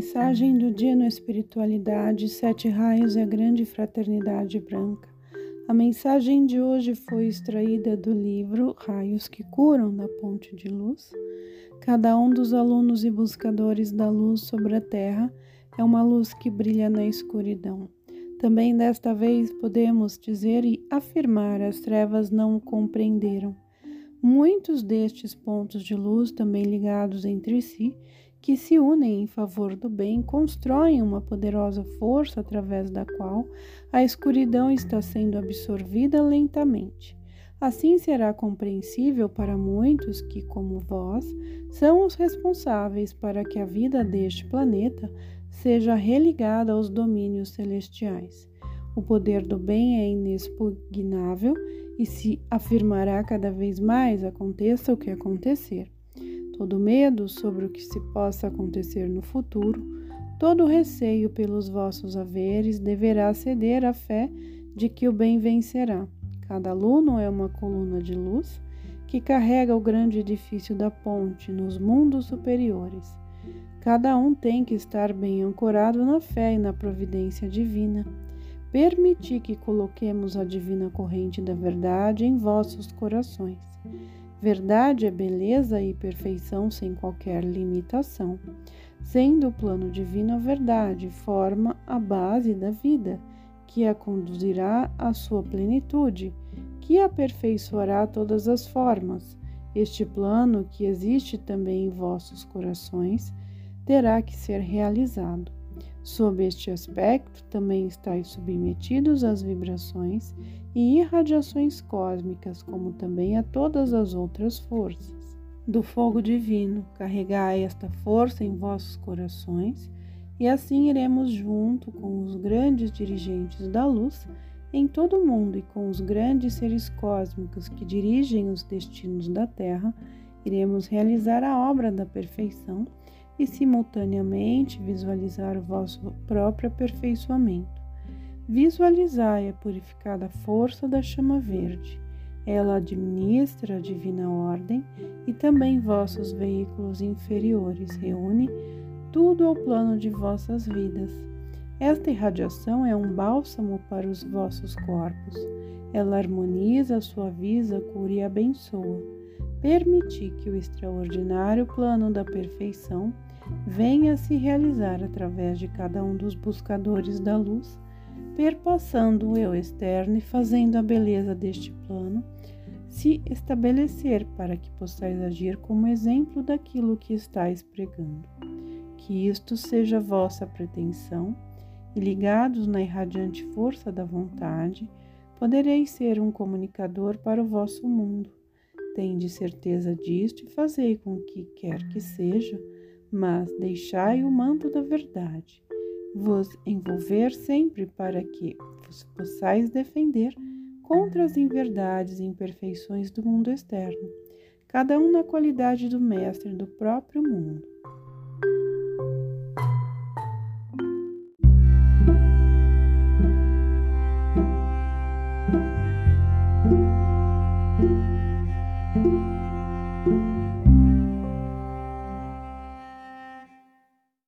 Mensagem do dia na espiritualidade, sete raios e a grande fraternidade branca. A mensagem de hoje foi extraída do livro Raios que Curam da Ponte de Luz. Cada um dos alunos e buscadores da luz sobre a Terra é uma luz que brilha na escuridão. Também desta vez podemos dizer e afirmar: as trevas não o compreenderam. Muitos destes pontos de luz, também ligados entre si, que se unem em favor do bem, constroem uma poderosa força através da qual a escuridão está sendo absorvida lentamente. Assim será compreensível para muitos que, como vós, são os responsáveis para que a vida deste planeta seja religada aos domínios celestiais. O poder do bem é inexpugnável e se afirmará cada vez mais, aconteça o que acontecer todo medo sobre o que se possa acontecer no futuro, todo receio pelos vossos haveres deverá ceder à fé de que o bem vencerá. Cada aluno é uma coluna de luz que carrega o grande edifício da ponte nos mundos superiores. Cada um tem que estar bem ancorado na fé e na providência divina. Permiti que coloquemos a divina corrente da verdade em vossos corações. Verdade é beleza e perfeição sem qualquer limitação. Sendo o plano divino a verdade, forma a base da vida, que a conduzirá à sua plenitude, que aperfeiçoará todas as formas. Este plano, que existe também em vossos corações, terá que ser realizado. Sob este aspecto, também estáis submetidos às vibrações e irradiações cósmicas, como também a todas as outras forças. Do fogo divino, carregai esta força em vossos corações, e assim iremos junto com os grandes dirigentes da luz em todo o mundo e com os grandes seres cósmicos que dirigem os destinos da Terra, iremos realizar a obra da perfeição e simultaneamente visualizar o vosso próprio aperfeiçoamento. Visualizai a purificada força da chama verde. Ela administra a divina ordem e também vossos veículos inferiores. Reúne tudo ao plano de vossas vidas. Esta irradiação é um bálsamo para os vossos corpos. Ela harmoniza, suaviza, cura e abençoa. Permiti que o extraordinário plano da perfeição venha se realizar através de cada um dos buscadores da luz, perpassando o eu externo e fazendo a beleza deste plano se estabelecer para que possais agir como exemplo daquilo que estáis pregando. Que isto seja vossa pretensão e ligados na irradiante força da vontade, podereis ser um comunicador para o vosso mundo. Tende certeza disto e fazei com que quer que seja mas deixai o manto da verdade vos envolver sempre para que vos possais defender contra as inverdades e imperfeições do mundo externo, cada um na qualidade do mestre do próprio mundo.